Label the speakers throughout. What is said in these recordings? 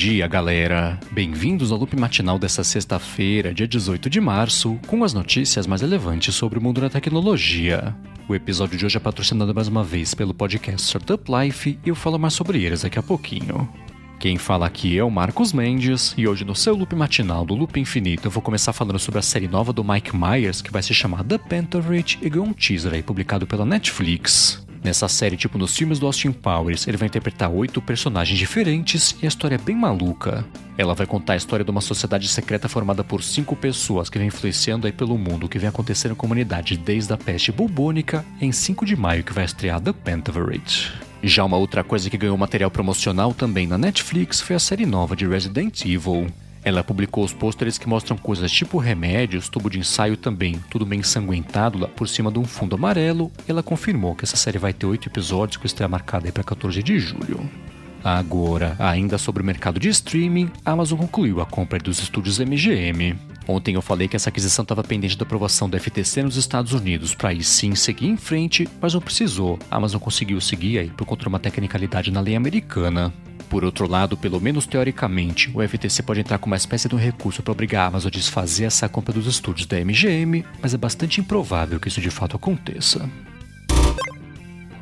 Speaker 1: dia, galera! Bem-vindos ao loop matinal dessa sexta-feira, dia 18 de março, com as notícias mais relevantes sobre o mundo da tecnologia. O episódio de hoje é patrocinado mais uma vez pelo podcast Startup Life e eu falo mais sobre eles daqui a pouquinho. Quem fala aqui é o Marcos Mendes e hoje no seu loop matinal do Loop Infinito eu vou começar falando sobre a série nova do Mike Myers que vai se chamar The Pantherage e ganhou um teaser aí publicado pela Netflix. Nessa série, tipo nos filmes do Austin Powers, ele vai interpretar oito personagens diferentes e a história é bem maluca. Ela vai contar a história de uma sociedade secreta formada por cinco pessoas que vem influenciando aí pelo mundo o que vem acontecendo na comunidade desde a peste bubônica em 5 de maio que vai estrear The Pentaverate. Já uma outra coisa que ganhou material promocional também na Netflix foi a série nova de Resident Evil. Ela publicou os pôsteres que mostram coisas tipo remédios, tubo de ensaio também, tudo bem ensanguentado lá por cima de um fundo amarelo. Ela confirmou que essa série vai ter oito episódios com estreia marcada para 14 de julho. Agora, ainda sobre o mercado de streaming, a Amazon concluiu a compra dos estúdios MGM. Ontem eu falei que essa aquisição estava pendente da aprovação do FTC nos Estados Unidos para aí sim seguir em frente, mas não precisou. A Amazon conseguiu seguir aí por conta de uma tecnicalidade na lei americana. Por outro lado, pelo menos teoricamente, o FTC pode entrar com uma espécie de um recurso para obrigar a Amazon a desfazer essa compra dos estúdios da MGM, mas é bastante improvável que isso de fato aconteça.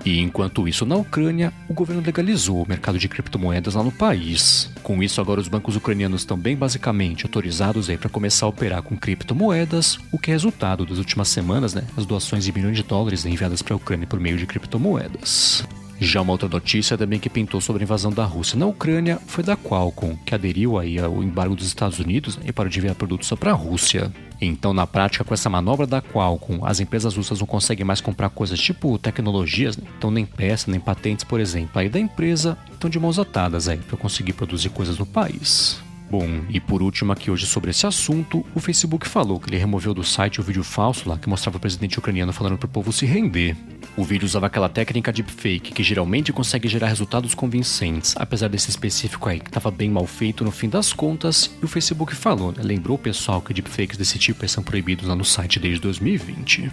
Speaker 1: E enquanto isso, na Ucrânia, o governo legalizou o mercado de criptomoedas lá no país. Com isso, agora os bancos ucranianos estão bem basicamente autorizados para começar a operar com criptomoedas, o que é resultado das últimas semanas, né, as doações de milhões de dólares enviadas para a Ucrânia por meio de criptomoedas. Já uma outra notícia também que pintou sobre a invasão da Rússia na Ucrânia foi da Qualcomm, que aderiu aí ao embargo dos Estados Unidos né, e parou de enviar produtos só para a Rússia. Então, na prática, com essa manobra da Qualcomm, as empresas russas não conseguem mais comprar coisas tipo tecnologias, né? então nem peças, nem patentes, por exemplo, aí da empresa, estão de mãos atadas aí para conseguir produzir coisas no país. Bom, e por último aqui hoje sobre esse assunto, o Facebook falou que ele removeu do site o vídeo falso lá que mostrava o presidente ucraniano falando para o povo se render. O vídeo usava aquela técnica deepfake que geralmente consegue gerar resultados convincentes, apesar desse específico aí que estava bem mal feito no fim das contas, e o Facebook falou, né, lembrou o pessoal que deepfakes desse tipo são proibidos lá no site desde 2020.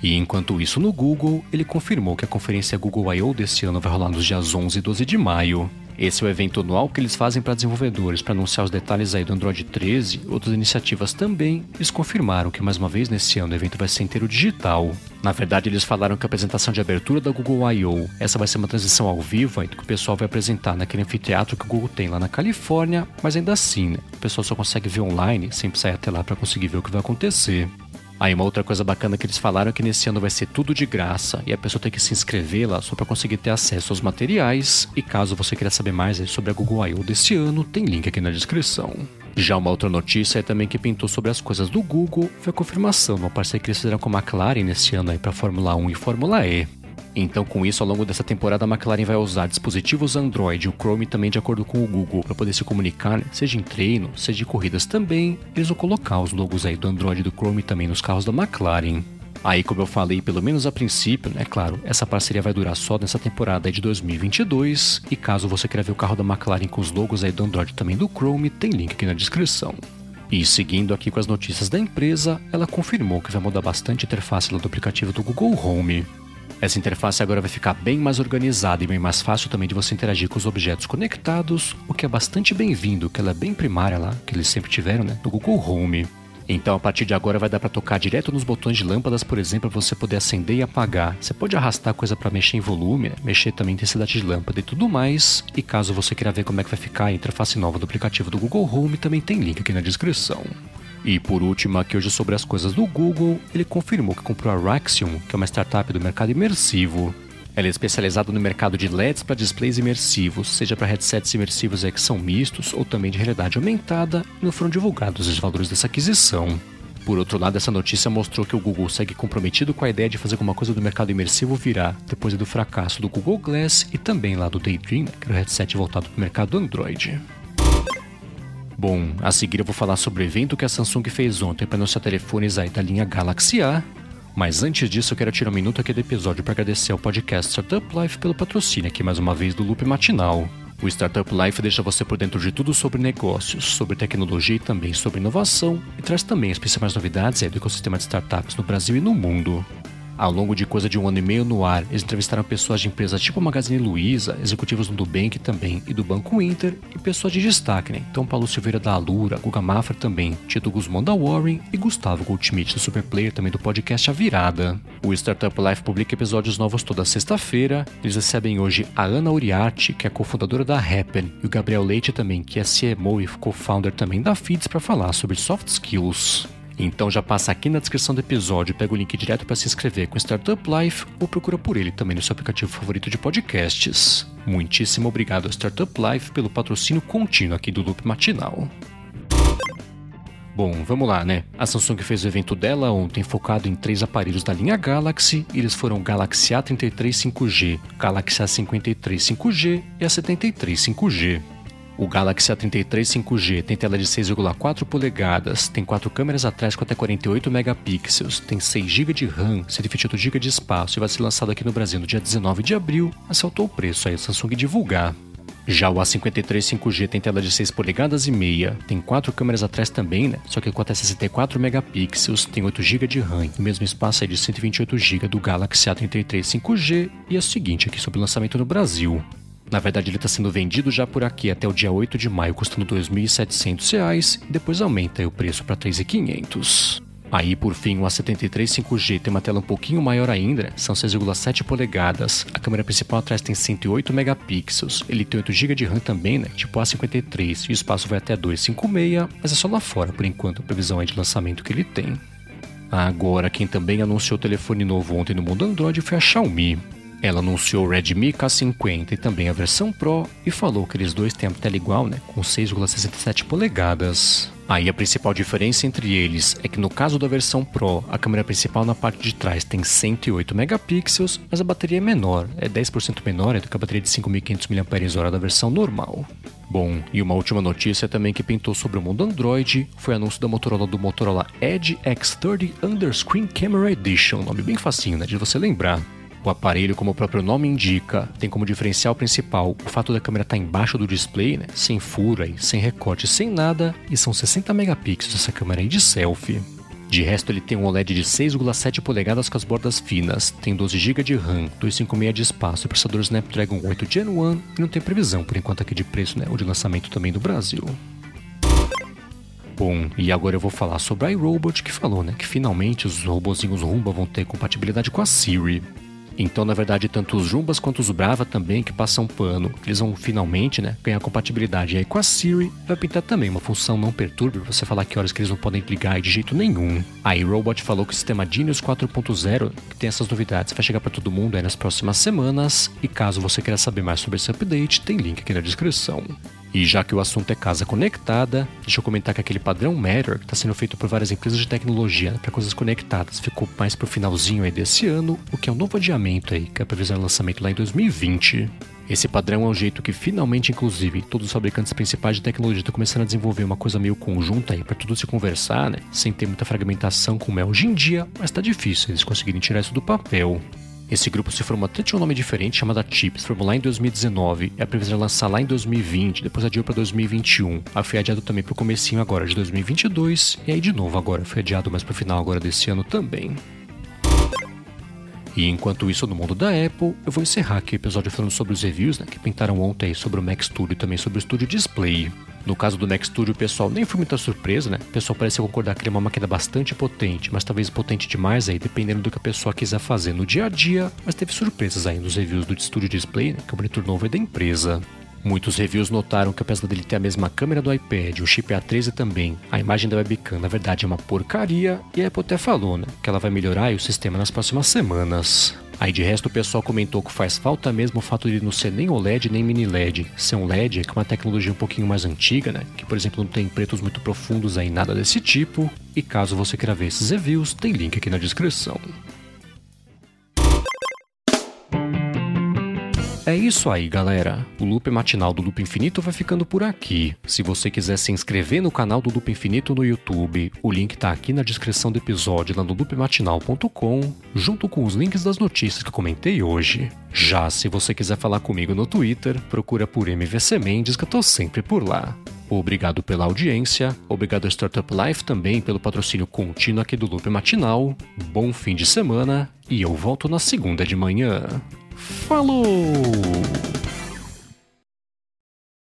Speaker 1: E enquanto isso no Google, ele confirmou que a conferência Google I.O. desse ano vai rolar nos dias 11 e 12 de maio. Esse é o evento anual que eles fazem para desenvolvedores para anunciar os detalhes aí do Android 13 e outras iniciativas também. Eles confirmaram que mais uma vez nesse ano o evento vai ser inteiro digital. Na verdade, eles falaram que a apresentação de abertura da Google I.O. essa vai ser uma transição ao vivo aí, que o pessoal vai apresentar naquele anfiteatro que o Google tem lá na Califórnia, mas ainda assim, né, o pessoal só consegue ver online, sem sair até lá para conseguir ver o que vai acontecer. Aí uma outra coisa bacana que eles falaram é que nesse ano vai ser tudo de graça e a pessoa tem que se inscrever lá só para conseguir ter acesso aos materiais. E caso você queira saber mais sobre a Google I.O. desse ano, tem link aqui na descrição. Já uma outra notícia é também que pintou sobre as coisas do Google foi a confirmação uma parceria que eles fizeram com a McLaren nesse ano aí para Fórmula 1 e Fórmula E. Então, com isso, ao longo dessa temporada, a McLaren vai usar dispositivos Android e o Chrome também de acordo com o Google para poder se comunicar, né? seja em treino, seja de corridas também. Eles vão colocar os logos aí do Android e do Chrome também nos carros da McLaren. Aí, como eu falei, pelo menos a princípio, né, claro, essa parceria vai durar só nessa temporada de 2022. E caso você queira ver o carro da McLaren com os logos aí do Android também do Chrome, tem link aqui na descrição. E seguindo aqui com as notícias da empresa, ela confirmou que vai mudar bastante a interface do aplicativo do Google Home. Essa interface agora vai ficar bem mais organizada e bem mais fácil também de você interagir com os objetos conectados, o que é bastante bem-vindo, que ela é bem primária lá, que eles sempre tiveram, né, no Google Home. Então, a partir de agora vai dar para tocar direto nos botões de lâmpadas, por exemplo, para você poder acender e apagar. Você pode arrastar coisa para mexer em volume, né? mexer também em intensidade de lâmpada e tudo mais. E caso você queira ver como é que vai ficar a interface nova do aplicativo do Google Home, também tem link aqui na descrição. E por último, aqui hoje sobre as coisas do Google, ele confirmou que comprou a Raxium, que é uma startup do mercado imersivo. Ela é especializada no mercado de LEDs para displays imersivos, seja para headsets imersivos que são mistos ou também de realidade aumentada, e não foram divulgados os valores dessa aquisição. Por outro lado, essa notícia mostrou que o Google segue comprometido com a ideia de fazer alguma coisa do mercado imersivo virar, depois do fracasso do Google Glass e também lá do Daydream, que era o headset voltado para o mercado Android. Bom, a seguir eu vou falar sobre o evento que a Samsung fez ontem para anunciar telefones aí da linha Galaxy A. Mas antes disso, eu quero tirar um minuto aqui do episódio para agradecer ao podcast Startup Life pelo patrocínio aqui mais uma vez do Loop Matinal. O Startup Life deixa você por dentro de tudo sobre negócios, sobre tecnologia e também sobre inovação, e traz também as principais novidades do ecossistema de startups no Brasil e no mundo. Ao longo de coisa de um ano e meio no ar, eles entrevistaram pessoas de empresas tipo Magazine Luiza, executivos do Nubank também e do Banco Inter, e pessoas de destaque, né? Então Paulo Silveira da Alura, Guga Mafra também, Tito Guzmão da Warren e Gustavo Goldschmidt do Superplayer também do podcast A Virada. O Startup Life publica episódios novos toda sexta-feira. Eles recebem hoje a Ana Uriarte, que é cofundadora da Happen, e o Gabriel Leite também, que é CMO e co-founder também da Feeds para falar sobre soft skills. Então já passa aqui na descrição do episódio, pega o link direto para se inscrever com Startup Life ou procura por ele também no seu aplicativo favorito de podcasts. Muitíssimo obrigado a Startup Life pelo patrocínio contínuo aqui do Loop Matinal. Bom, vamos lá, né? A Samsung fez o evento dela ontem focado em três aparelhos da linha Galaxy. Eles foram o Galaxy A33 5G, Galaxy A53 5G e A73 5G. O Galaxy A33 5G tem tela de 6,4 polegadas, tem quatro câmeras atrás com até 48 megapixels, tem 6 GB de RAM, 128 GB de espaço e vai ser lançado aqui no Brasil no dia 19 de abril, assaltou o preço aí a Samsung divulgar. Já o A53 5G tem tela de 6 polegadas e meia, tem quatro câmeras atrás também, né? Só que com até 64 megapixels, tem 8 GB de RAM, o mesmo espaço aí de 128 GB do Galaxy A33 5G e é o seguinte aqui sobre o lançamento no Brasil. Na verdade, ele está sendo vendido já por aqui até o dia 8 de maio, custando R$ 2.700 e depois aumenta o preço para R$ 3.500. Aí, por fim, o A73 5G tem uma tela um pouquinho maior ainda, são 6,7 polegadas. A câmera principal atrás tem 108 megapixels. Ele tem 8 GB de RAM também, né? Tipo A53, e o espaço vai até 256, mas é só lá fora por enquanto, a previsão é de lançamento que ele tem. Agora, quem também anunciou o telefone novo ontem no mundo Android foi a Xiaomi. Ela anunciou o Redmi K50 e também a versão Pro e falou que eles dois têm a tela igual, né, com 6,67 polegadas. Aí a principal diferença entre eles é que no caso da versão Pro, a câmera principal na parte de trás tem 108 megapixels, mas a bateria é menor, é 10% menor do que a bateria de 5.500 mAh da versão normal. Bom, e uma última notícia também que pintou sobre o mundo Android foi o anúncio da Motorola do Motorola Edge X30 Underscreen Camera Edition, nome bem facinho, né, de você lembrar. O aparelho, como o próprio nome indica, tem como diferencial principal o fato da câmera estar tá embaixo do display, né? sem furo, sem recorte, sem nada, e são 60 megapixels essa câmera aí de selfie. De resto, ele tem um OLED de 6,7 polegadas com as bordas finas, tem 12 GB de RAM, 256 de espaço e processador Snapdragon 8 Gen 1 e não tem previsão por enquanto aqui de preço né, ou de lançamento também do Brasil. Bom, e agora eu vou falar sobre a iRobot que falou, né, que finalmente os robozinhos Rumba vão ter compatibilidade com a Siri. Então, na verdade, tanto os Jumbas quanto os Brava também, que passam pano, eles vão finalmente né, ganhar compatibilidade. E aí com a Siri vai pintar também uma função não perturbe para você falar que horas que eles não podem ligar de jeito nenhum. A iRobot falou que o sistema Genius 4.0, que tem essas novidades, vai chegar para todo mundo aí nas próximas semanas. E caso você queira saber mais sobre esse update, tem link aqui na descrição. E já que o assunto é casa conectada, deixa eu comentar que aquele padrão Matter, que está sendo feito por várias empresas de tecnologia para coisas conectadas, ficou mais para o finalzinho aí desse ano, o que é um novo adiamento aí, que é previsão de lançamento lá em 2020. Esse padrão é um jeito que finalmente, inclusive, todos os fabricantes principais de tecnologia estão começando a desenvolver uma coisa meio conjunta aí para tudo se conversar, né? Sem ter muita fragmentação como é hoje em dia, mas está difícil eles conseguirem tirar isso do papel. Esse grupo se formou até tinha um nome diferente, chamada Chips, formou lá em 2019, e a previsão é lançar lá em 2020, depois adiou para 2021. Aí foi adiado também para o comecinho agora de 2022, e aí de novo agora, foi adiado mais para o final agora desse ano também. E enquanto isso, no mundo da Apple, eu vou encerrar aqui o episódio falando sobre os reviews né, que pintaram ontem sobre o Mac Studio e também sobre o Studio Display. No caso do Mac Studio, pessoal nem foi muita surpresa, né? O pessoal parece concordar que ele é uma máquina bastante potente, mas talvez potente demais aí, dependendo do que a pessoa quiser fazer no dia a dia. Mas teve surpresas aí nos reviews do Studio Display, né? Que é o monitor novo é da empresa. Muitos reviews notaram que apesar dele ter a mesma câmera do iPad, o chip A13 também, a imagem da webcam na verdade é uma porcaria, e a Apple até falou, né, que ela vai melhorar o sistema nas próximas semanas. Aí de resto o pessoal comentou que faz falta mesmo o fato de não ser nem OLED nem mini LED. Ser um LED é que é uma tecnologia um pouquinho mais antiga, né? Que por exemplo não tem pretos muito profundos aí, nada desse tipo. E caso você queira ver esses reviews, tem link aqui na descrição. É isso aí, galera. O Loop Matinal do Loop Infinito vai ficando por aqui. Se você quiser se inscrever no canal do Loop Infinito no YouTube, o link tá aqui na descrição do episódio lá no loopmatinal.com, junto com os links das notícias que comentei hoje. Já se você quiser falar comigo no Twitter, procura por MVC Mendes que eu tô sempre por lá. Obrigado pela audiência, obrigado a Startup Life também pelo patrocínio contínuo aqui do Loop Matinal. Bom fim de semana e eu volto na segunda de manhã. Falou!